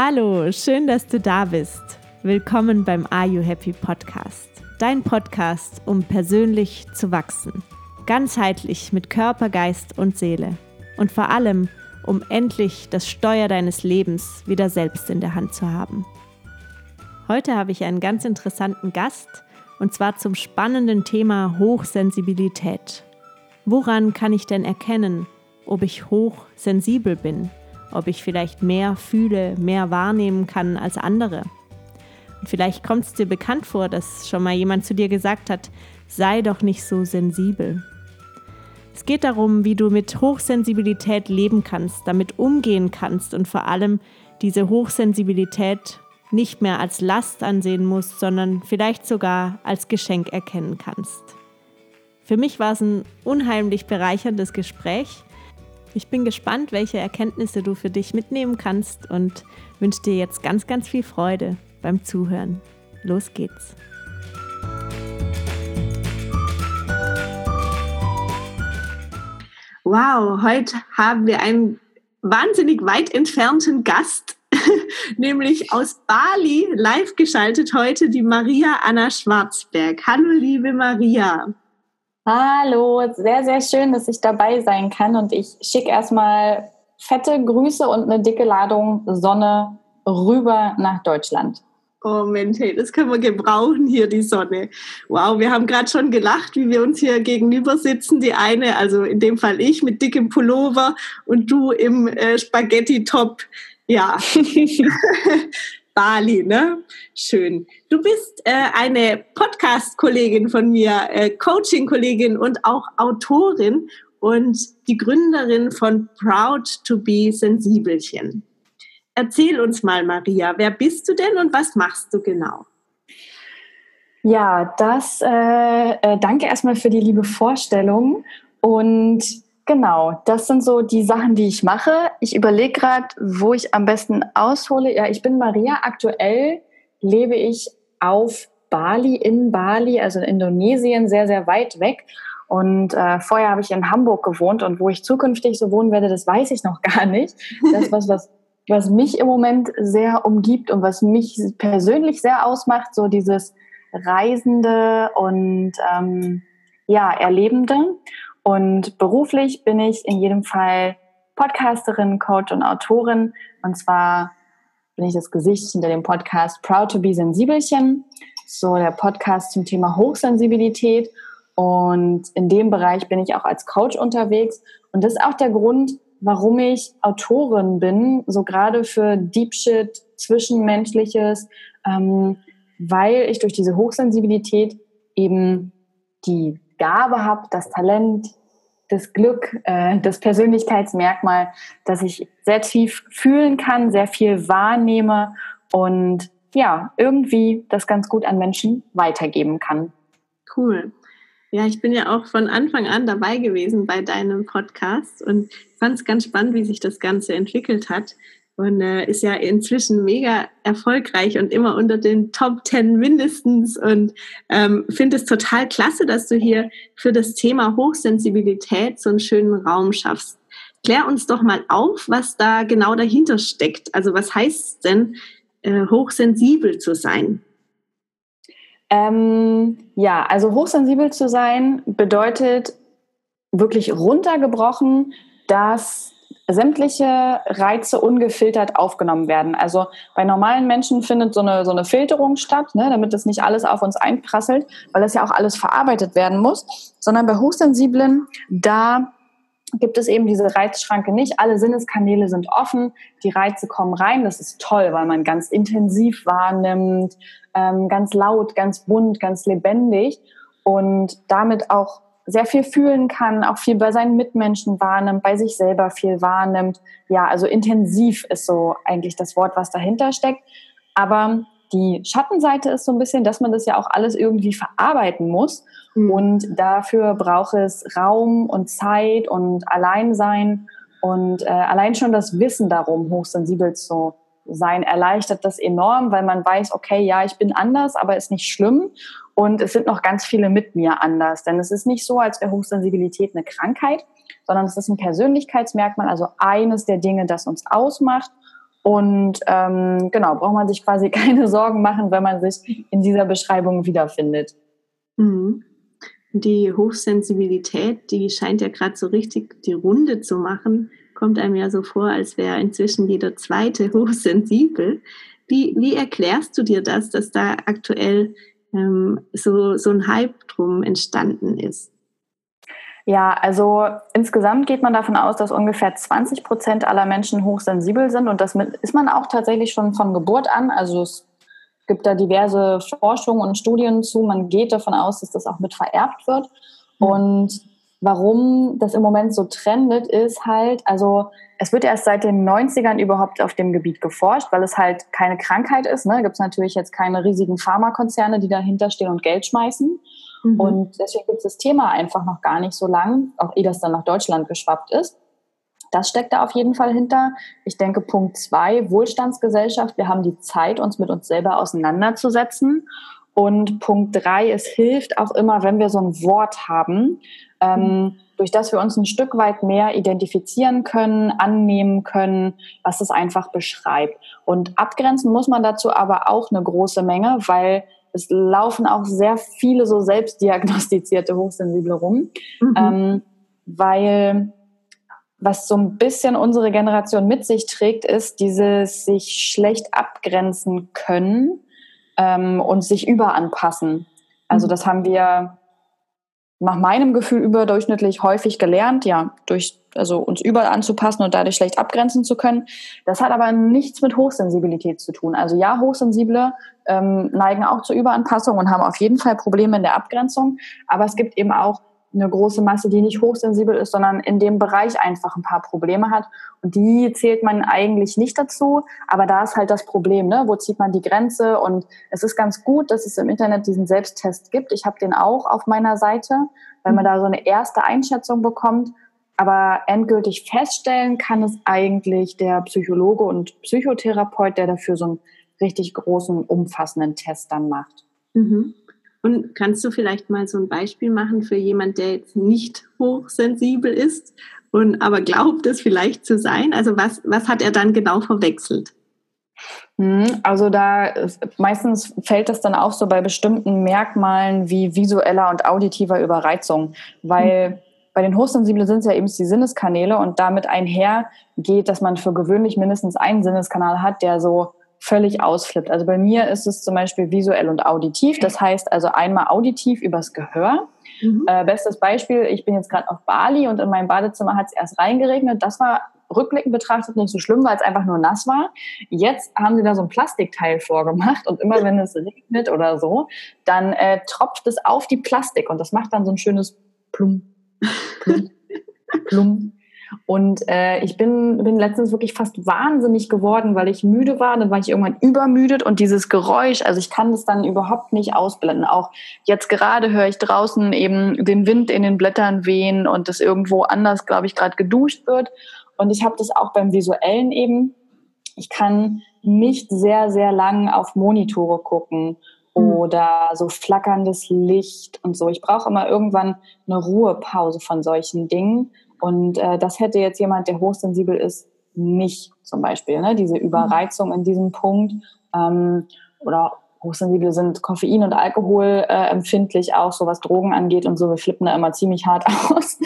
Hallo, schön, dass du da bist. Willkommen beim Are You Happy Podcast. Dein Podcast, um persönlich zu wachsen. Ganzheitlich mit Körper, Geist und Seele. Und vor allem, um endlich das Steuer deines Lebens wieder selbst in der Hand zu haben. Heute habe ich einen ganz interessanten Gast und zwar zum spannenden Thema Hochsensibilität. Woran kann ich denn erkennen, ob ich hochsensibel bin? Ob ich vielleicht mehr fühle, mehr wahrnehmen kann als andere? Und vielleicht kommt es dir bekannt vor, dass schon mal jemand zu dir gesagt hat, sei doch nicht so sensibel. Es geht darum, wie du mit Hochsensibilität leben kannst, damit umgehen kannst und vor allem diese Hochsensibilität nicht mehr als Last ansehen musst, sondern vielleicht sogar als Geschenk erkennen kannst. Für mich war es ein unheimlich bereicherndes Gespräch. Ich bin gespannt, welche Erkenntnisse du für dich mitnehmen kannst und wünsche dir jetzt ganz, ganz viel Freude beim Zuhören. Los geht's. Wow, heute haben wir einen wahnsinnig weit entfernten Gast nämlich aus Bali live geschaltet heute die Maria Anna Schwarzberg. Hallo, liebe Maria. Hallo, sehr, sehr schön, dass ich dabei sein kann und ich schicke erstmal fette Grüße und eine dicke Ladung Sonne rüber nach Deutschland. Oh Mensch, hey, das können wir gebrauchen hier, die Sonne. Wow, wir haben gerade schon gelacht, wie wir uns hier gegenüber sitzen. Die eine, also in dem Fall ich mit dickem Pullover und du im äh, Spaghetti-Top ja. Bali, ne? Schön. Du bist äh, eine Podcast-Kollegin von mir, äh, Coaching-Kollegin und auch Autorin und die Gründerin von Proud to be Sensibelchen. Erzähl uns mal, Maria, wer bist du denn und was machst du genau? Ja, das äh, äh danke erstmal für die liebe Vorstellung und Genau, das sind so die Sachen, die ich mache. Ich überlege gerade, wo ich am besten aushole. Ja, ich bin Maria. Aktuell lebe ich auf Bali, in Bali, also in Indonesien, sehr, sehr weit weg. Und äh, vorher habe ich in Hamburg gewohnt und wo ich zukünftig so wohnen werde, das weiß ich noch gar nicht. Das ist was, was, was mich im Moment sehr umgibt und was mich persönlich sehr ausmacht, so dieses Reisende und ähm, ja, Erlebende. Und beruflich bin ich in jedem Fall Podcasterin, Coach und Autorin. Und zwar bin ich das Gesicht hinter dem Podcast Proud to be Sensibelchen. So der Podcast zum Thema Hochsensibilität. Und in dem Bereich bin ich auch als Coach unterwegs. Und das ist auch der Grund, warum ich Autorin bin, so gerade für Deep Shit, Zwischenmenschliches, ähm, weil ich durch diese Hochsensibilität eben die Gabe habe, das Talent, das Glück, äh, das Persönlichkeitsmerkmal, dass ich sehr tief fühlen kann, sehr viel wahrnehme und ja, irgendwie das ganz gut an Menschen weitergeben kann. Cool. Ja, ich bin ja auch von Anfang an dabei gewesen bei deinem Podcast und fand es ganz spannend, wie sich das Ganze entwickelt hat und äh, ist ja inzwischen mega erfolgreich und immer unter den Top Ten mindestens und ähm, finde es total klasse, dass du hier für das Thema Hochsensibilität so einen schönen Raum schaffst. Klär uns doch mal auf, was da genau dahinter steckt. Also was heißt es denn, äh, hochsensibel zu sein? Ähm, ja, also hochsensibel zu sein bedeutet wirklich runtergebrochen, dass sämtliche Reize ungefiltert aufgenommen werden. Also bei normalen Menschen findet so eine, so eine Filterung statt, ne, damit das nicht alles auf uns einprasselt, weil das ja auch alles verarbeitet werden muss, sondern bei Hochsensiblen, da gibt es eben diese Reizschranke nicht. Alle Sinneskanäle sind offen, die Reize kommen rein. Das ist toll, weil man ganz intensiv wahrnimmt, ähm, ganz laut, ganz bunt, ganz lebendig und damit auch sehr viel fühlen kann, auch viel bei seinen Mitmenschen wahrnimmt, bei sich selber viel wahrnimmt. Ja, also intensiv ist so eigentlich das Wort, was dahinter steckt. Aber die Schattenseite ist so ein bisschen, dass man das ja auch alles irgendwie verarbeiten muss. Mhm. Und dafür braucht es Raum und Zeit und Alleinsein. Und äh, allein schon das Wissen darum, hochsensibel zu sein, erleichtert das enorm, weil man weiß, okay, ja, ich bin anders, aber ist nicht schlimm. Und es sind noch ganz viele mit mir anders. Denn es ist nicht so, als wäre Hochsensibilität eine Krankheit, sondern es ist ein Persönlichkeitsmerkmal, also eines der Dinge, das uns ausmacht. Und ähm, genau, braucht man sich quasi keine Sorgen machen, wenn man sich in dieser Beschreibung wiederfindet. Mhm. Die Hochsensibilität, die scheint ja gerade so richtig die Runde zu machen. Kommt einem ja so vor, als wäre inzwischen jeder zweite hochsensibel. Wie, wie erklärst du dir das, dass da aktuell ähm, so, so ein Hype drum entstanden ist? Ja, also insgesamt geht man davon aus, dass ungefähr 20 Prozent aller Menschen hochsensibel sind und das ist man auch tatsächlich schon von Geburt an. Also es gibt da diverse Forschungen und Studien zu. Man geht davon aus, dass das auch mit vererbt wird. Mhm. Und warum das im Moment so trendet, ist halt, also es wird erst seit den 90ern überhaupt auf dem Gebiet geforscht, weil es halt keine Krankheit ist. Ne? Gibt es natürlich jetzt keine riesigen Pharmakonzerne, die dahinter stehen und Geld schmeißen. Mhm. Und deswegen gibt es das Thema einfach noch gar nicht so lang, auch ehe das dann nach Deutschland geschwappt ist. Das steckt da auf jeden Fall hinter. Ich denke, Punkt zwei, Wohlstandsgesellschaft. Wir haben die Zeit, uns mit uns selber auseinanderzusetzen. Und Punkt drei, es hilft auch immer, wenn wir so ein Wort haben, ähm, durch das wir uns ein Stück weit mehr identifizieren können, annehmen können, was es einfach beschreibt. Und abgrenzen muss man dazu aber auch eine große Menge, weil es laufen auch sehr viele so selbstdiagnostizierte Hochsensible rum, mhm. ähm, weil was so ein bisschen unsere Generation mit sich trägt, ist dieses sich schlecht abgrenzen können ähm, und sich überanpassen. Also mhm. das haben wir nach meinem Gefühl überdurchschnittlich häufig gelernt, ja, durch, also uns überall anzupassen und dadurch schlecht abgrenzen zu können. Das hat aber nichts mit Hochsensibilität zu tun. Also ja, Hochsensible ähm, neigen auch zur Überanpassung und haben auf jeden Fall Probleme in der Abgrenzung. Aber es gibt eben auch eine große Masse, die nicht hochsensibel ist, sondern in dem Bereich einfach ein paar Probleme hat. Und die zählt man eigentlich nicht dazu. Aber da ist halt das Problem, ne? wo zieht man die Grenze? Und es ist ganz gut, dass es im Internet diesen Selbsttest gibt. Ich habe den auch auf meiner Seite, weil man da so eine erste Einschätzung bekommt. Aber endgültig feststellen kann es eigentlich der Psychologe und Psychotherapeut, der dafür so einen richtig großen, umfassenden Test dann macht. Mhm. Und kannst du vielleicht mal so ein Beispiel machen für jemand, der jetzt nicht hochsensibel ist und aber glaubt es vielleicht zu sein? Also was, was hat er dann genau verwechselt? Hm, also da meistens fällt das dann auch so bei bestimmten Merkmalen wie visueller und auditiver Überreizung, weil mhm. bei den Hochsensiblen sind es ja eben die Sinneskanäle und damit einher geht, dass man für gewöhnlich mindestens einen Sinneskanal hat, der so völlig ausflippt. Also bei mir ist es zum Beispiel visuell und auditiv. Das heißt also einmal auditiv übers Gehör. Mhm. Äh, bestes Beispiel, ich bin jetzt gerade auf Bali und in meinem Badezimmer hat es erst reingeregnet. Das war rückblickend betrachtet nicht so schlimm, weil es einfach nur nass war. Jetzt haben sie da so ein Plastikteil vorgemacht und immer wenn es regnet oder so, dann äh, tropft es auf die Plastik und das macht dann so ein schönes Plum, Plum, Plum. Und äh, ich bin, bin letztens wirklich fast wahnsinnig geworden, weil ich müde war. Dann war ich irgendwann übermüdet und dieses Geräusch, also ich kann das dann überhaupt nicht ausblenden. Auch jetzt gerade höre ich draußen eben den Wind in den Blättern wehen und das irgendwo anders, glaube ich, gerade geduscht wird. Und ich habe das auch beim Visuellen eben. Ich kann nicht sehr, sehr lang auf Monitore gucken hm. oder so flackerndes Licht und so. Ich brauche immer irgendwann eine Ruhepause von solchen Dingen. Und äh, das hätte jetzt jemand, der hochsensibel ist, nicht zum Beispiel. Ne? Diese Überreizung in diesem Punkt. Ähm, oder Hochsensible sind Koffein und Alkohol äh, empfindlich auch, so was Drogen angeht und so. Wir flippen da immer ziemlich hart aus.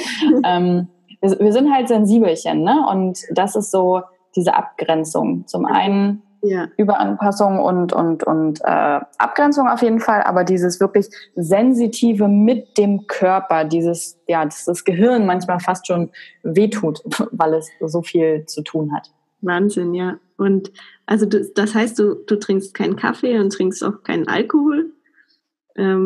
ähm, wir, wir, sind halt Sensibelchen, ne? Und das ist so diese Abgrenzung. Zum einen ja. Überanpassung und, und, und äh, Abgrenzung auf jeden Fall, aber dieses wirklich sensitive mit dem Körper, dieses, ja, dass das Gehirn manchmal fast schon wehtut, weil es so viel zu tun hat. Wahnsinn, ja. Und also du, das heißt, du, du trinkst keinen Kaffee und trinkst auch keinen Alkohol? Ähm,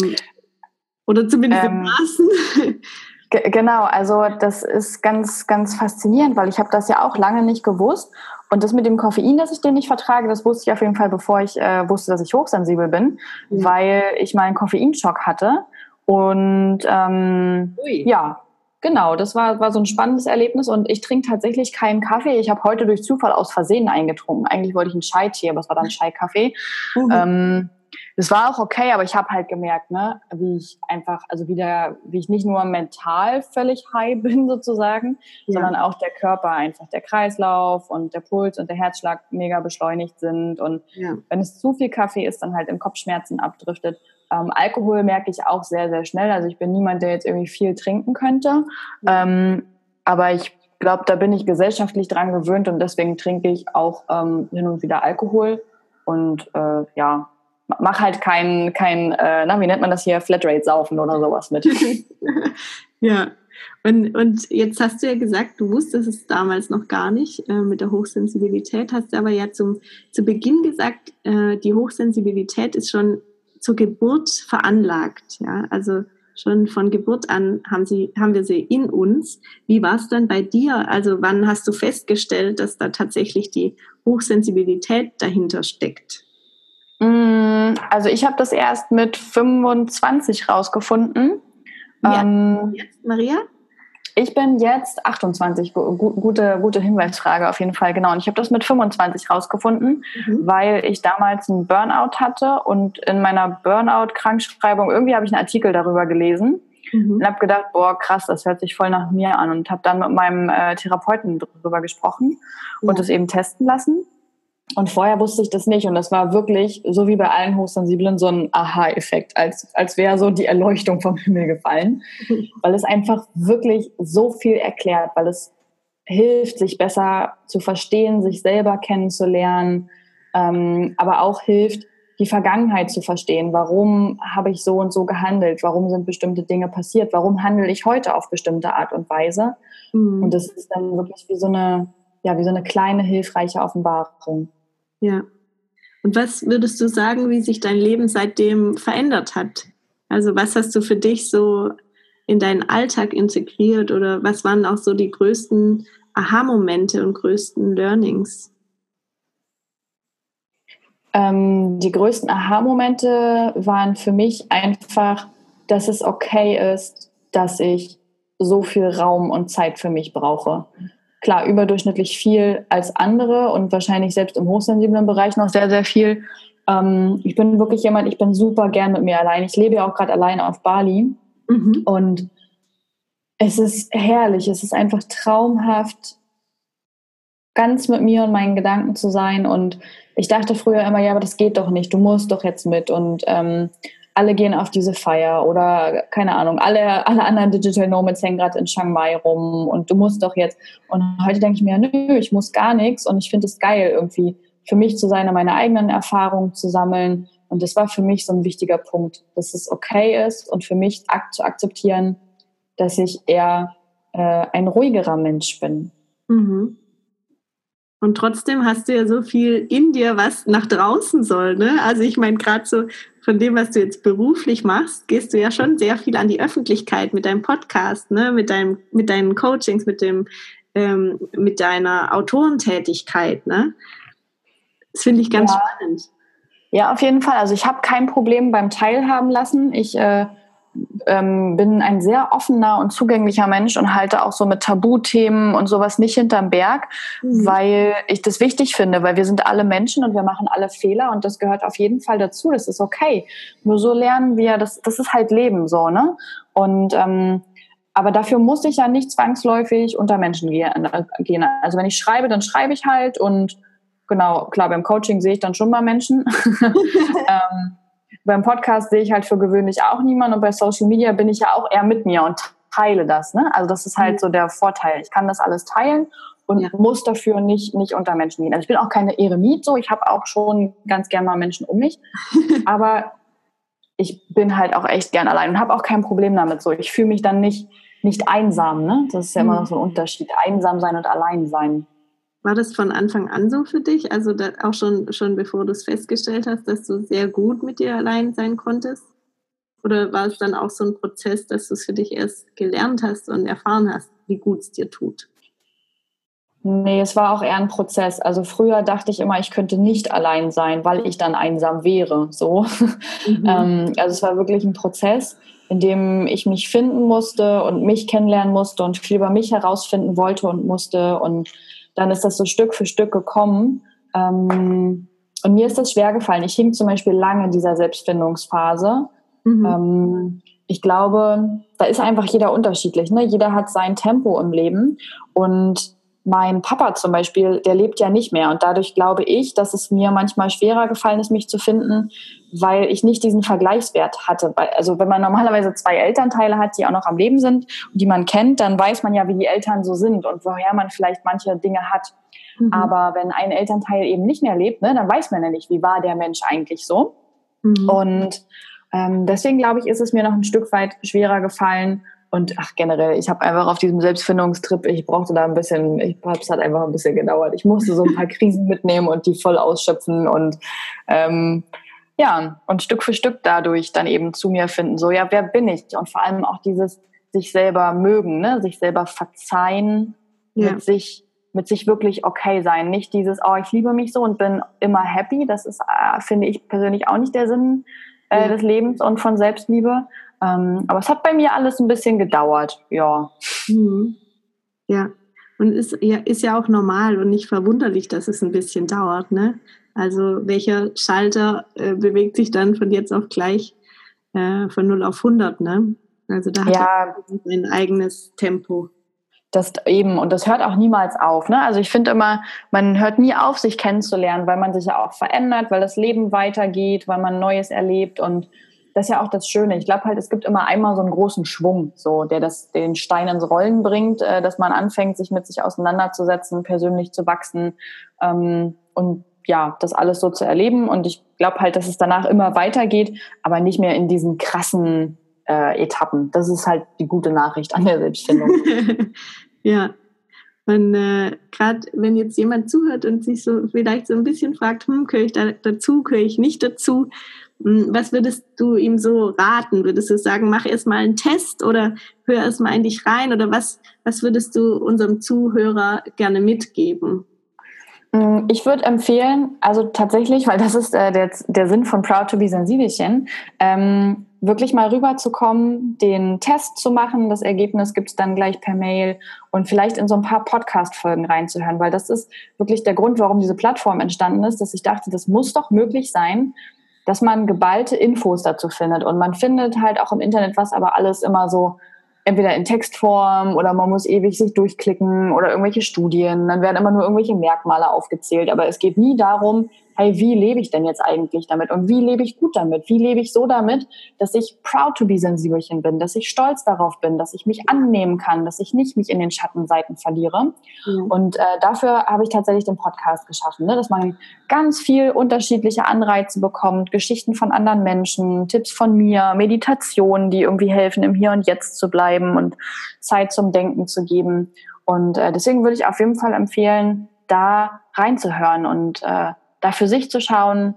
oder zumindest ähm, in Maßen? Genau, also das ist ganz, ganz faszinierend, weil ich habe das ja auch lange nicht gewusst. Und das mit dem Koffein, dass ich den nicht vertrage, das wusste ich auf jeden Fall, bevor ich äh, wusste, dass ich hochsensibel bin, mhm. weil ich mal einen Koffeinschock hatte. Und ähm, ja, genau, das war, war so ein spannendes Erlebnis. Und ich trinke tatsächlich keinen Kaffee. Ich habe heute durch Zufall aus Versehen eingetrunken. Eigentlich wollte ich einen Chai-Tee, aber es war dann Chai-Kaffee. Mhm. Ähm, das war auch okay, aber ich habe halt gemerkt, ne, wie ich einfach, also wieder, wie ich nicht nur mental völlig high bin sozusagen, ja. sondern auch der Körper einfach, der Kreislauf und der Puls und der Herzschlag mega beschleunigt sind und ja. wenn es zu viel Kaffee ist, dann halt in Kopfschmerzen abdriftet. Ähm, Alkohol merke ich auch sehr, sehr schnell. Also ich bin niemand, der jetzt irgendwie viel trinken könnte. Ja. Ähm, aber ich glaube, da bin ich gesellschaftlich dran gewöhnt und deswegen trinke ich auch ähm, hin und wieder Alkohol. Und äh, ja, mach halt kein, kein äh, na, wie nennt man das hier, Flatrate-Saufen oder sowas mit. ja. Und, und jetzt hast du ja gesagt, du wusstest es damals noch gar nicht äh, mit der Hochsensibilität, hast aber ja zum, zu Beginn gesagt, äh, die Hochsensibilität ist schon zur Geburt veranlagt. Ja? Also schon von Geburt an haben, sie, haben wir sie in uns. Wie war es dann bei dir? Also wann hast du festgestellt, dass da tatsächlich die Hochsensibilität dahinter steckt? Mm, also ich habe das erst mit 25 rausgefunden. Ja. Ähm, jetzt, Maria? Ich bin jetzt 28. Gute, gute Hinweisfrage auf jeden Fall, genau. Und ich habe das mit 25 rausgefunden, mhm. weil ich damals einen Burnout hatte und in meiner Burnout-Krankschreibung irgendwie habe ich einen Artikel darüber gelesen mhm. und habe gedacht, boah, krass, das hört sich voll nach mir an und habe dann mit meinem äh, Therapeuten darüber gesprochen ja. und es eben testen lassen. Und vorher wusste ich das nicht. Und das war wirklich, so wie bei allen Hochsensiblen, so ein Aha-Effekt, als, als wäre so die Erleuchtung vom Himmel gefallen. Weil es einfach wirklich so viel erklärt, weil es hilft, sich besser zu verstehen, sich selber kennenzulernen, ähm, aber auch hilft, die Vergangenheit zu verstehen. Warum habe ich so und so gehandelt? Warum sind bestimmte Dinge passiert? Warum handle ich heute auf bestimmte Art und Weise? Mhm. Und das ist dann wirklich wie so eine, ja, wie so eine kleine hilfreiche Offenbarung. Ja. Und was würdest du sagen, wie sich dein Leben seitdem verändert hat? Also was hast du für dich so in deinen Alltag integriert oder was waren auch so die größten Aha-Momente und größten Learnings? Ähm, die größten Aha-Momente waren für mich einfach, dass es okay ist, dass ich so viel Raum und Zeit für mich brauche klar überdurchschnittlich viel als andere und wahrscheinlich selbst im hochsensiblen Bereich noch sehr, sehr viel. Ähm, ich bin wirklich jemand, ich bin super gern mit mir allein. Ich lebe ja auch gerade allein auf Bali mhm. und es ist herrlich, es ist einfach traumhaft, ganz mit mir und meinen Gedanken zu sein. Und ich dachte früher immer, ja, aber das geht doch nicht, du musst doch jetzt mit. Und ähm, alle gehen auf diese Feier oder keine Ahnung, alle, alle anderen Digital Nomads hängen gerade in Chiang Mai rum und du musst doch jetzt. Und heute denke ich mir, nö, ich muss gar nichts und ich finde es geil, irgendwie für mich zu sein, meine eigenen Erfahrungen zu sammeln. Und das war für mich so ein wichtiger Punkt, dass es okay ist und für mich ak zu akzeptieren, dass ich eher äh, ein ruhigerer Mensch bin. Mhm. Und trotzdem hast du ja so viel in dir, was nach draußen soll. Ne? Also ich meine, gerade so von dem, was du jetzt beruflich machst, gehst du ja schon sehr viel an die Öffentlichkeit mit deinem Podcast, ne? mit, deinem, mit deinen Coachings, mit, dem, ähm, mit deiner Autorentätigkeit. Ne? Das finde ich ganz ja. spannend. Ja, auf jeden Fall. Also ich habe kein Problem beim Teilhaben lassen. Ich äh, ähm, bin ein sehr offener und zugänglicher Mensch und halte auch so mit Tabuthemen und sowas nicht hinterm Berg, mhm. weil ich das wichtig finde, weil wir sind alle Menschen und wir machen alle Fehler und das gehört auf jeden Fall dazu. Das ist okay. Nur so lernen wir, das, das ist halt Leben so, ne? Und ähm, aber dafür muss ich ja nicht zwangsläufig unter Menschen gehen. Also wenn ich schreibe, dann schreibe ich halt und genau, klar, beim Coaching sehe ich dann schon mal Menschen. ähm, beim Podcast sehe ich halt für gewöhnlich auch niemanden und bei Social Media bin ich ja auch eher mit mir und teile das. Ne? Also das ist halt mhm. so der Vorteil. Ich kann das alles teilen und ja. muss dafür nicht, nicht unter Menschen gehen. Also ich bin auch keine Eremit so, ich habe auch schon ganz gern mal Menschen um mich, aber ich bin halt auch echt gern allein und habe auch kein Problem damit so. Ich fühle mich dann nicht, nicht einsam, ne? Das ist ja immer noch mhm. so ein Unterschied. Einsam sein und allein sein. War das von Anfang an so für dich? Also auch schon, schon bevor du es festgestellt hast, dass du sehr gut mit dir allein sein konntest? Oder war es dann auch so ein Prozess, dass du es für dich erst gelernt hast und erfahren hast, wie gut es dir tut? Nee, es war auch eher ein Prozess. Also früher dachte ich immer, ich könnte nicht allein sein, weil ich dann einsam wäre. So. Mhm. ähm, also es war wirklich ein Prozess, in dem ich mich finden musste und mich kennenlernen musste und viel über mich herausfinden wollte und musste und dann ist das so Stück für Stück gekommen. Ähm, und mir ist das schwer gefallen. Ich hing zum Beispiel lange in dieser Selbstfindungsphase. Mhm. Ähm, ich glaube, da ist einfach jeder unterschiedlich. Ne? Jeder hat sein Tempo im Leben. Und mein Papa zum Beispiel, der lebt ja nicht mehr. Und dadurch glaube ich, dass es mir manchmal schwerer gefallen ist, mich zu finden, weil ich nicht diesen Vergleichswert hatte. Also wenn man normalerweise zwei Elternteile hat, die auch noch am Leben sind und die man kennt, dann weiß man ja, wie die Eltern so sind und woher man vielleicht manche Dinge hat. Mhm. Aber wenn ein Elternteil eben nicht mehr lebt, ne, dann weiß man ja nicht, wie war der Mensch eigentlich so. Mhm. Und ähm, deswegen glaube ich, ist es mir noch ein Stück weit schwerer gefallen, und ach, generell, ich habe einfach auf diesem Selbstfindungstrip, ich brauchte da ein bisschen, ich es hat einfach ein bisschen gedauert. Ich musste so ein paar Krisen mitnehmen und die voll ausschöpfen und ähm, ja, und Stück für Stück dadurch dann eben zu mir finden, so, ja, wer bin ich? Und vor allem auch dieses sich selber mögen, ne? sich selber verzeihen, ja. mit sich mit sich wirklich okay sein. Nicht dieses, oh, ich liebe mich so und bin immer happy. Das ist, äh, finde ich persönlich auch nicht der Sinn äh, ja. des Lebens und von Selbstliebe, ähm, aber es hat bei mir alles ein bisschen gedauert, ja. Mhm. Ja, und ist ja, ist ja auch normal und nicht verwunderlich, dass es ein bisschen dauert. Ne? Also welcher Schalter äh, bewegt sich dann von jetzt auf gleich äh, von 0 auf 100? Ne? Also da hat ja ein eigenes Tempo. Das eben, und das hört auch niemals auf. Ne? Also ich finde immer, man hört nie auf, sich kennenzulernen, weil man sich ja auch verändert, weil das Leben weitergeht, weil man Neues erlebt und das ist ja auch das Schöne. Ich glaube halt, es gibt immer einmal so einen großen Schwung, so der das den Stein ins Rollen bringt, äh, dass man anfängt, sich mit sich auseinanderzusetzen, persönlich zu wachsen ähm, und ja, das alles so zu erleben. Und ich glaube halt, dass es danach immer weitergeht, aber nicht mehr in diesen krassen äh, Etappen. Das ist halt die gute Nachricht an der Selbstfindung. ja. Und äh, gerade wenn jetzt jemand zuhört und sich so vielleicht so ein bisschen fragt, hm, gehöre ich da dazu, gehöre ich nicht dazu, was würdest du ihm so raten? Würdest du sagen, mach erst mal einen Test oder hör erst mal in dich rein? Oder was, was würdest du unserem Zuhörer gerne mitgeben? Hm, ich würde empfehlen, also tatsächlich, weil das ist äh, der, der Sinn von Proud to be Sensibelchen, ähm, wirklich mal rüberzukommen, den Test zu machen. Das Ergebnis gibt es dann gleich per Mail und vielleicht in so ein paar Podcast-Folgen reinzuhören, weil das ist wirklich der Grund, warum diese Plattform entstanden ist, dass ich dachte, das muss doch möglich sein, dass man geballte Infos dazu findet. Und man findet halt auch im Internet was, aber alles immer so entweder in Textform oder man muss ewig sich durchklicken oder irgendwelche Studien. Dann werden immer nur irgendwelche Merkmale aufgezählt. Aber es geht nie darum, hey, wie lebe ich denn jetzt eigentlich damit und wie lebe ich gut damit? Wie lebe ich so damit, dass ich proud to be Sensibelchen bin, dass ich stolz darauf bin, dass ich mich annehmen kann, dass ich nicht mich in den Schattenseiten verliere. Mhm. Und äh, dafür habe ich tatsächlich den Podcast geschaffen, ne? dass man ganz viel unterschiedliche Anreize bekommt, Geschichten von anderen Menschen, Tipps von mir, Meditationen, die irgendwie helfen, im Hier und Jetzt zu bleiben und Zeit zum Denken zu geben. Und äh, deswegen würde ich auf jeden Fall empfehlen, da reinzuhören und äh, da für sich zu schauen,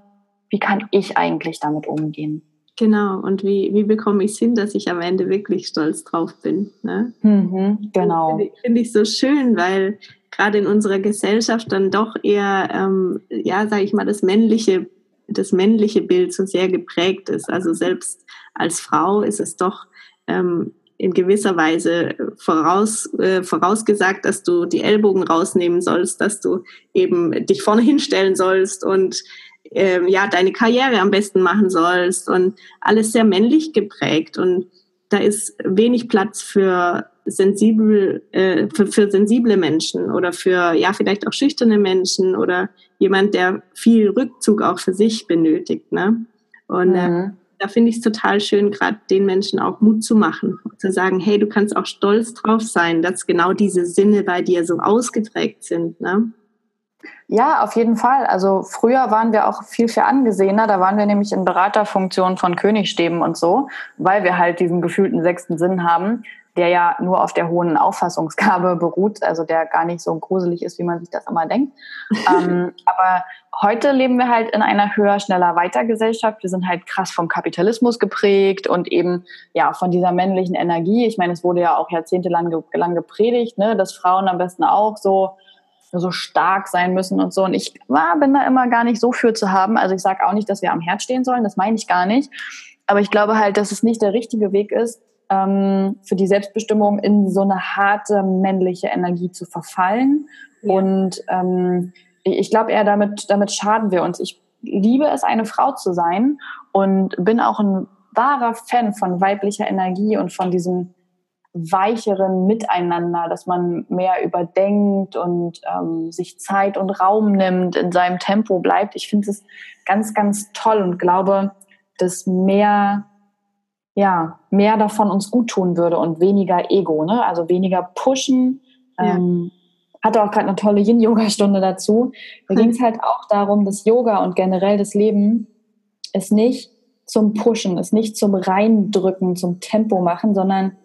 wie kann ich eigentlich damit umgehen. Genau, und wie, wie bekomme ich es hin, dass ich am Ende wirklich stolz drauf bin. Ne? Mhm, genau. Finde find ich so schön, weil gerade in unserer Gesellschaft dann doch eher, ähm, ja, sage ich mal, das männliche, das männliche Bild so sehr geprägt ist. Also selbst als Frau ist es doch ähm, in gewisser Weise voraus, äh, vorausgesagt, dass du die Ellbogen rausnehmen sollst, dass du eben dich vorne hinstellen sollst und äh, ja, deine Karriere am besten machen sollst und alles sehr männlich geprägt und da ist wenig Platz für sensibel, äh, für, für sensible Menschen oder für ja vielleicht auch schüchterne Menschen oder jemand, der viel Rückzug auch für sich benötigt. Ne? Und äh, mhm da finde ich es total schön, gerade den Menschen auch Mut zu machen, zu sagen, hey, du kannst auch stolz drauf sein, dass genau diese Sinne bei dir so ausgeprägt sind. Ne? Ja, auf jeden Fall. Also früher waren wir auch viel, viel angesehener. Da waren wir nämlich in Beraterfunktionen von Königstäben und so, weil wir halt diesen gefühlten sechsten Sinn haben der ja nur auf der hohen Auffassungsgabe beruht, also der gar nicht so gruselig ist, wie man sich das immer denkt. ähm, aber heute leben wir halt in einer höher, schneller, weiter Gesellschaft. Wir sind halt krass vom Kapitalismus geprägt und eben ja von dieser männlichen Energie. Ich meine, es wurde ja auch jahrzehntelang lang gepredigt, ne, dass Frauen am besten auch so so stark sein müssen und so. Und ich war, bin da immer gar nicht so für zu haben. Also ich sage auch nicht, dass wir am Herd stehen sollen, das meine ich gar nicht. Aber ich glaube halt, dass es nicht der richtige Weg ist, ähm, für die Selbstbestimmung in so eine harte männliche Energie zu verfallen. Ja. Und ähm, ich glaube eher, damit, damit schaden wir uns. Ich liebe es, eine Frau zu sein und bin auch ein wahrer Fan von weiblicher Energie und von diesem weicheren Miteinander, dass man mehr überdenkt und ähm, sich Zeit und Raum nimmt, in seinem Tempo bleibt. Ich finde es ganz, ganz toll und glaube, dass mehr, ja, mehr davon uns gut tun würde und weniger Ego, ne? also weniger pushen. Ja. Ähm, hatte auch gerade eine tolle Yin-Yoga-Stunde dazu. Da ging es halt auch darum, dass Yoga und generell das Leben ist nicht zum Pushen, ist nicht zum Reindrücken, zum Tempo machen, sondern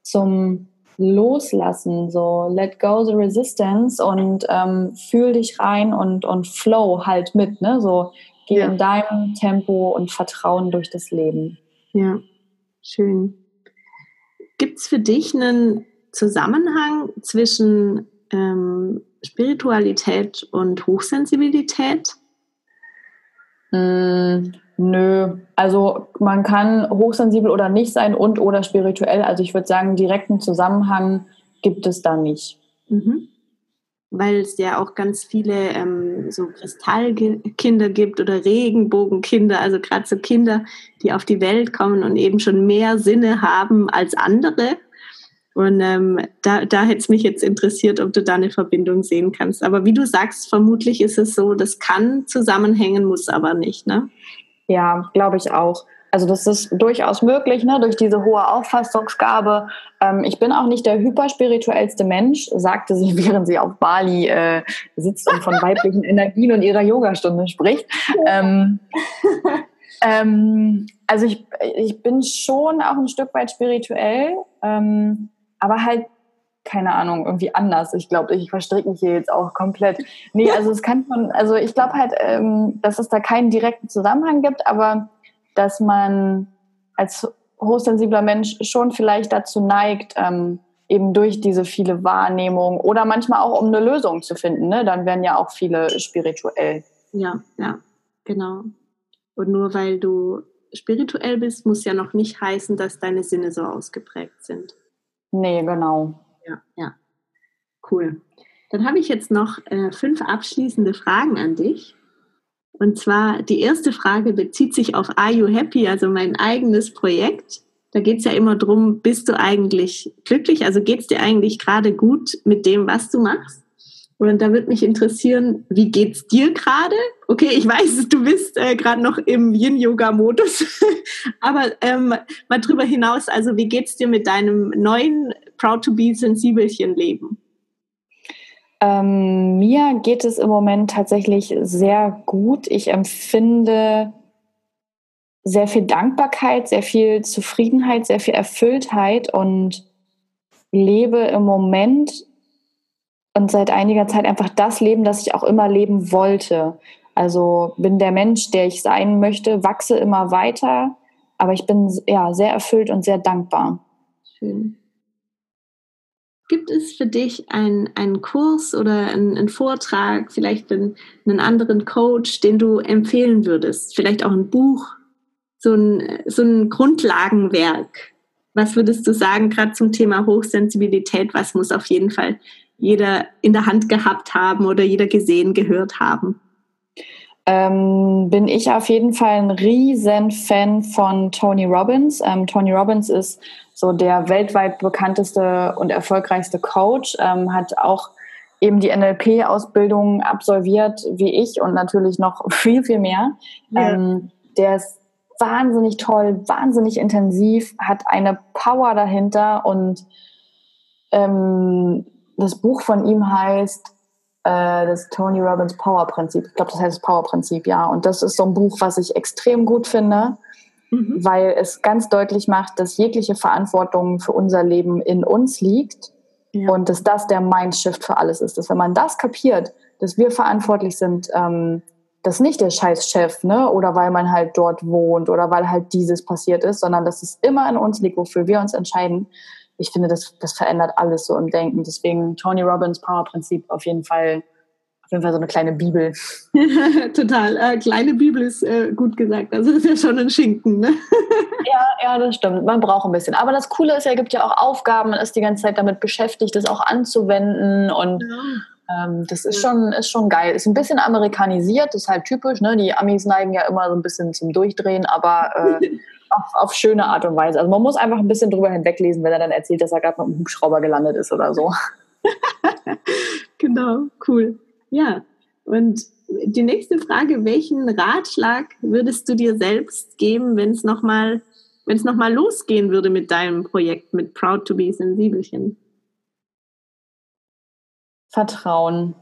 zum Loslassen, so let go the resistance und ähm, fühl dich rein und, und flow halt mit, ne? So geh ja. in deinem Tempo und Vertrauen durch das Leben. Ja, schön. Gibt es für dich einen Zusammenhang zwischen ähm, Spiritualität und Hochsensibilität? Mm, nö, also man kann hochsensibel oder nicht sein und oder spirituell. Also ich würde sagen, direkten Zusammenhang gibt es da nicht. Mhm. Weil es ja auch ganz viele ähm, so Kristallkinder gibt oder Regenbogenkinder, also gerade so Kinder, die auf die Welt kommen und eben schon mehr Sinne haben als andere. Und ähm, da, da hätte es mich jetzt interessiert, ob du da eine Verbindung sehen kannst. Aber wie du sagst, vermutlich ist es so, das kann zusammenhängen, muss aber nicht, ne? Ja, glaube ich auch. Also das ist durchaus möglich, ne, durch diese hohe Auffassungsgabe. Ähm, ich bin auch nicht der hyperspirituellste Mensch, sagte sie, während sie auf Bali äh, sitzt und von weiblichen Energien und ihrer Yogastunde spricht. Ähm, ähm, also ich, ich bin schon auch ein Stück weit spirituell. Ähm, aber halt keine Ahnung, irgendwie anders. Ich glaube, ich verstricke mich hier jetzt auch komplett. Nee, also es kann von, also ich glaube halt, ähm, dass es da keinen direkten Zusammenhang gibt, aber dass man als hochsensibler Mensch schon vielleicht dazu neigt, ähm, eben durch diese viele Wahrnehmung oder manchmal auch um eine Lösung zu finden. Ne? Dann werden ja auch viele spirituell. Ja, ja, genau. Und nur weil du spirituell bist, muss ja noch nicht heißen, dass deine Sinne so ausgeprägt sind. Nee, genau. Ja, ja. Cool. Dann habe ich jetzt noch äh, fünf abschließende Fragen an dich. Und zwar die erste Frage bezieht sich auf Are You Happy, also mein eigenes Projekt. Da geht es ja immer darum, bist du eigentlich glücklich? Also geht es dir eigentlich gerade gut mit dem, was du machst? Und da würde mich interessieren, wie geht's dir gerade? Okay, ich weiß, du bist äh, gerade noch im Yin-Yoga-Modus, aber ähm, mal drüber hinaus, also wie geht's dir mit deinem neuen Proud-to-be-Sensibelchen-Leben? Ähm, mir geht es im Moment tatsächlich sehr gut. Ich empfinde sehr viel Dankbarkeit, sehr viel Zufriedenheit, sehr viel Erfülltheit und lebe im Moment und seit einiger Zeit einfach das Leben, das ich auch immer leben wollte. Also bin der Mensch, der ich sein möchte, wachse immer weiter, aber ich bin ja sehr erfüllt und sehr dankbar. Schön. Gibt es für dich einen, einen Kurs oder einen, einen Vortrag, vielleicht einen, einen, anderen Coach, den du empfehlen würdest? Vielleicht auch ein Buch, so ein, so ein Grundlagenwerk. Was würdest du sagen, gerade zum Thema Hochsensibilität? Was muss auf jeden Fall jeder in der Hand gehabt haben oder jeder gesehen, gehört haben? Ähm, bin ich auf jeden Fall ein riesen Fan von Tony Robbins. Ähm, Tony Robbins ist so der weltweit bekannteste und erfolgreichste Coach, ähm, hat auch eben die NLP-Ausbildung absolviert wie ich und natürlich noch viel, viel mehr. Ja. Ähm, der ist wahnsinnig toll, wahnsinnig intensiv, hat eine Power dahinter und ähm, das Buch von ihm heißt äh, das Tony Robbins Power Prinzip. Ich glaube, das heißt Power Prinzip, ja. Und das ist so ein Buch, was ich extrem gut finde, mhm. weil es ganz deutlich macht, dass jegliche Verantwortung für unser Leben in uns liegt ja. und dass das der Mindshift für alles ist. Dass wenn man das kapiert, dass wir verantwortlich sind, ähm, dass nicht der scheiß Chef, ne, oder weil man halt dort wohnt oder weil halt dieses passiert ist, sondern dass es immer in uns liegt, wofür wir uns entscheiden ich finde, das, das verändert alles so im Denken. Deswegen Tony Robbins Power Prinzip auf jeden Fall, jeden Fall so eine kleine Bibel. Total. Äh, kleine Bibel ist äh, gut gesagt. Also ist ja schon ein Schinken. Ne? ja, ja, das stimmt. Man braucht ein bisschen. Aber das Coole ist, er gibt ja auch Aufgaben, man ist die ganze Zeit damit beschäftigt, das auch anzuwenden und ja. Ähm, das ist schon, ist schon geil. Ist ein bisschen amerikanisiert, ist halt typisch. Ne? Die Amis neigen ja immer so ein bisschen zum Durchdrehen, aber äh, auf, auf schöne Art und Weise. Also man muss einfach ein bisschen drüber hinweglesen, wenn er dann erzählt, dass er gerade mit einem Hubschrauber gelandet ist oder so. genau, cool. Ja, und die nächste Frage, welchen Ratschlag würdest du dir selbst geben, wenn es nochmal wenn es nochmal losgehen würde mit deinem Projekt, mit Proud to be Sensibelchen? Vertrauen.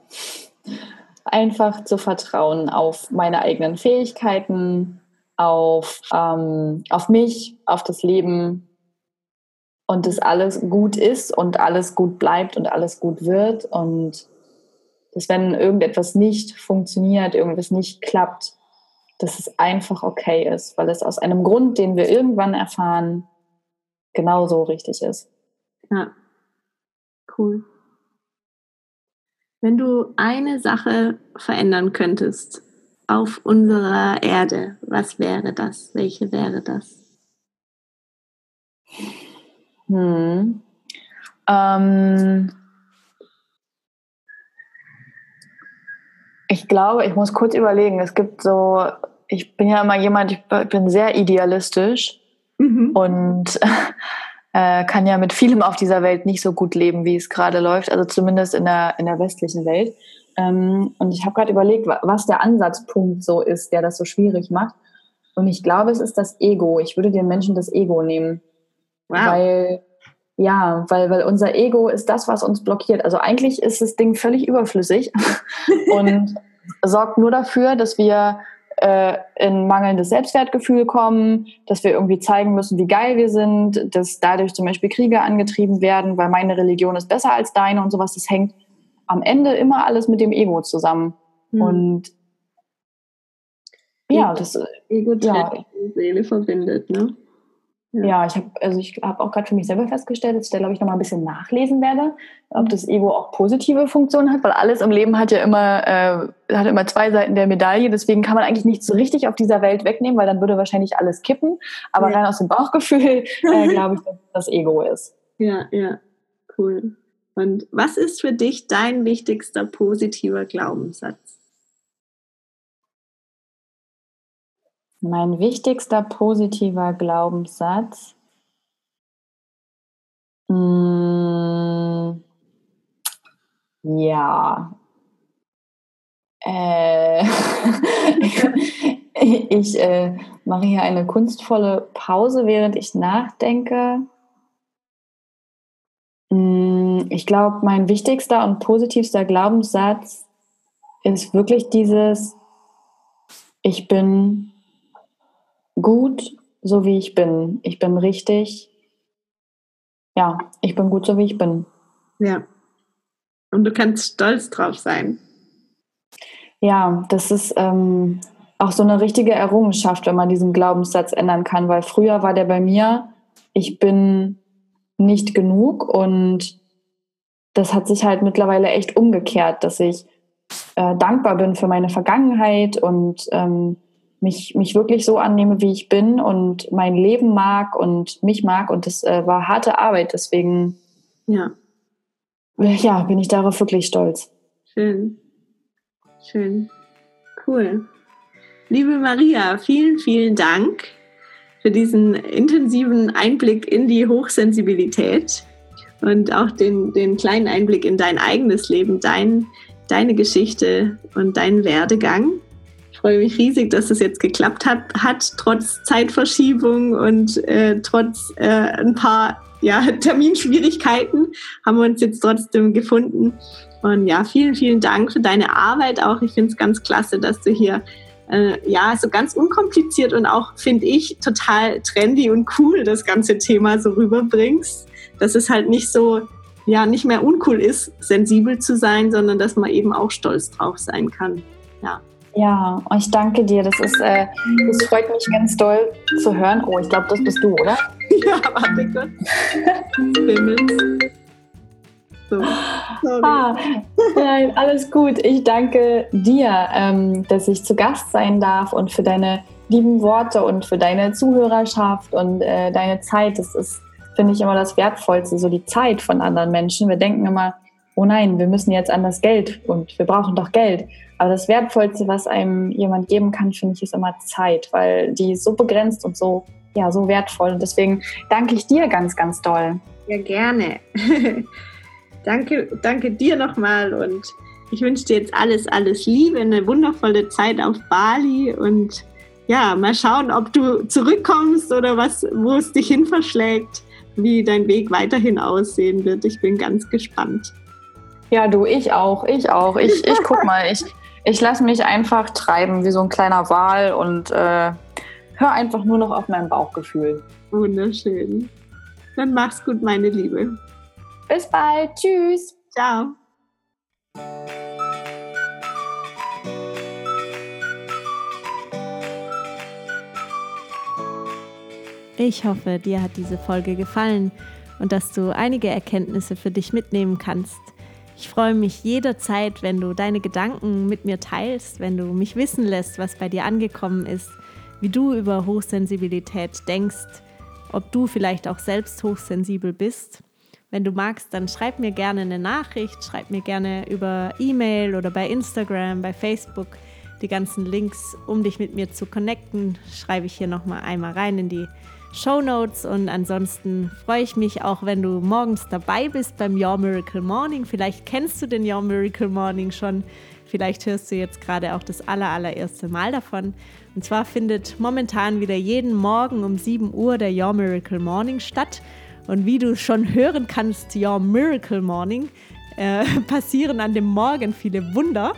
Einfach zu vertrauen auf meine eigenen Fähigkeiten, auf, ähm, auf mich, auf das Leben und dass alles gut ist und alles gut bleibt und alles gut wird und dass wenn irgendetwas nicht funktioniert, irgendwas nicht klappt, dass es einfach okay ist, weil es aus einem Grund, den wir irgendwann erfahren, genauso richtig ist. Ja, cool. Wenn du eine Sache verändern könntest auf unserer Erde, was wäre das? Welche wäre das? Hm. Ähm, Ich glaube, ich muss kurz überlegen. Es gibt so, ich bin ja immer jemand, ich bin sehr idealistisch mhm. und äh, kann ja mit vielem auf dieser Welt nicht so gut leben, wie es gerade läuft, also zumindest in der, in der westlichen Welt. Ähm, und ich habe gerade überlegt, was der Ansatzpunkt so ist, der das so schwierig macht. Und ich glaube, es ist das Ego. Ich würde den Menschen das Ego nehmen. Wow. Weil ja, weil, weil unser Ego ist das, was uns blockiert. Also eigentlich ist das Ding völlig überflüssig und sorgt nur dafür, dass wir äh, in mangelndes Selbstwertgefühl kommen, dass wir irgendwie zeigen müssen, wie geil wir sind, dass dadurch zum Beispiel Kriege angetrieben werden, weil meine Religion ist besser als deine und sowas. Das hängt am Ende immer alles mit dem Ego zusammen. Mhm. Und ja, das Ego ja. Seele verbindet, ne? Ja, ich habe also ich habe auch gerade für mich selber festgestellt, dass ich da glaube ich noch mal ein bisschen nachlesen werde, ob das Ego auch positive Funktionen hat, weil alles im Leben hat ja immer äh, hat immer zwei Seiten der Medaille. Deswegen kann man eigentlich nichts so richtig auf dieser Welt wegnehmen, weil dann würde wahrscheinlich alles kippen. Aber ja. rein aus dem Bauchgefühl äh, glaube ich, dass das Ego ist. Ja, ja, cool. Und was ist für dich dein wichtigster positiver Glaubenssatz? Mein wichtigster positiver Glaubenssatz. Mm, ja. Äh, ich äh, mache hier eine kunstvolle Pause, während ich nachdenke. Mm, ich glaube, mein wichtigster und positivster Glaubenssatz ist wirklich dieses, ich bin gut, so wie ich bin. Ich bin richtig. Ja, ich bin gut, so wie ich bin. Ja. Und du kannst stolz drauf sein. Ja, das ist ähm, auch so eine richtige Errungenschaft, wenn man diesen Glaubenssatz ändern kann, weil früher war der bei mir, ich bin nicht genug und das hat sich halt mittlerweile echt umgekehrt, dass ich äh, dankbar bin für meine Vergangenheit und ähm, mich, mich wirklich so annehme, wie ich bin und mein Leben mag und mich mag. Und das äh, war harte Arbeit. Deswegen ja. ja, bin ich darauf wirklich stolz. Schön. Schön. Cool. Liebe Maria, vielen, vielen Dank für diesen intensiven Einblick in die Hochsensibilität und auch den, den kleinen Einblick in dein eigenes Leben, dein, deine Geschichte und deinen Werdegang freue mich riesig, dass es jetzt geklappt hat, hat trotz Zeitverschiebung und äh, trotz äh, ein paar ja, Terminschwierigkeiten haben wir uns jetzt trotzdem gefunden. Und ja, vielen, vielen Dank für deine Arbeit auch. Ich finde es ganz klasse, dass du hier äh, ja so ganz unkompliziert und auch, finde ich, total trendy und cool das ganze Thema so rüberbringst. Dass es halt nicht so, ja, nicht mehr uncool ist, sensibel zu sein, sondern dass man eben auch stolz drauf sein kann. Ja. Ja, ich danke dir. Das ist, äh, das freut mich ganz doll zu hören. Oh, ich glaube, das bist du, oder? Ja, warte kurz. so. Ah, nein, alles gut. Ich danke dir, ähm, dass ich zu Gast sein darf und für deine lieben Worte und für deine Zuhörerschaft und äh, deine Zeit. Das ist, finde ich, immer das Wertvollste, so die Zeit von anderen Menschen. Wir denken immer, oh nein, wir müssen jetzt an das Geld und wir brauchen doch Geld. Aber das Wertvollste, was einem jemand geben kann, finde ich, ist immer Zeit, weil die ist so begrenzt und so, ja, so wertvoll. Und deswegen danke ich dir ganz, ganz doll. Ja, gerne. danke, danke dir nochmal und ich wünsche dir jetzt alles, alles Liebe, eine wundervolle Zeit auf Bali und ja, mal schauen, ob du zurückkommst oder was, wo es dich hin verschlägt, wie dein Weg weiterhin aussehen wird. Ich bin ganz gespannt. Ja, du, ich auch, ich auch. Ich, ich guck mal, ich, ich lasse mich einfach treiben wie so ein kleiner Wal und äh, höre einfach nur noch auf mein Bauchgefühl. Wunderschön. Dann mach's gut, meine Liebe. Bis bald. Tschüss. Ciao. Ich hoffe, dir hat diese Folge gefallen und dass du einige Erkenntnisse für dich mitnehmen kannst. Ich freue mich jederzeit, wenn du deine Gedanken mit mir teilst, wenn du mich wissen lässt, was bei dir angekommen ist, wie du über Hochsensibilität denkst, ob du vielleicht auch selbst hochsensibel bist. Wenn du magst, dann schreib mir gerne eine Nachricht, schreib mir gerne über E-Mail oder bei Instagram, bei Facebook. Die ganzen Links, um dich mit mir zu connecten, schreibe ich hier nochmal einmal rein in die Show Notes und ansonsten freue ich mich auch, wenn du morgens dabei bist beim Your Miracle Morning. Vielleicht kennst du den Your Miracle Morning schon. Vielleicht hörst du jetzt gerade auch das aller, allererste Mal davon. Und zwar findet momentan wieder jeden Morgen um 7 Uhr der Your Miracle Morning statt. Und wie du schon hören kannst, Your Miracle Morning, äh, passieren an dem Morgen viele Wunder.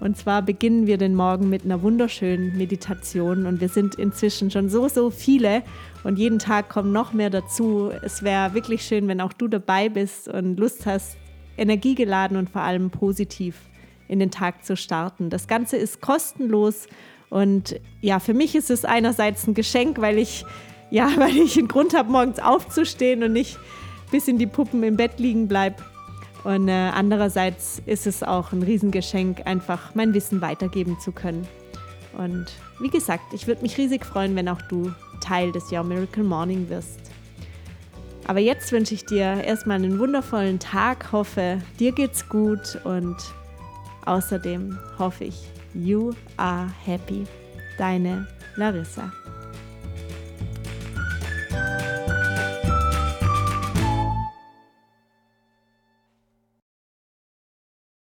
Und zwar beginnen wir den Morgen mit einer wunderschönen Meditation und wir sind inzwischen schon so, so viele und jeden Tag kommen noch mehr dazu. Es wäre wirklich schön, wenn auch du dabei bist und Lust hast, energiegeladen und vor allem positiv in den Tag zu starten. Das Ganze ist kostenlos und ja, für mich ist es einerseits ein Geschenk, weil ich ja, weil ich einen Grund habe, morgens aufzustehen und nicht bis in die Puppen im Bett liegen bleibe. Und äh, andererseits ist es auch ein Riesengeschenk, einfach mein Wissen weitergeben zu können. Und wie gesagt, ich würde mich riesig freuen, wenn auch du Teil des Your Miracle Morning wirst. Aber jetzt wünsche ich dir erstmal einen wundervollen Tag, hoffe, dir geht's gut und außerdem hoffe ich, you are happy. Deine Larissa.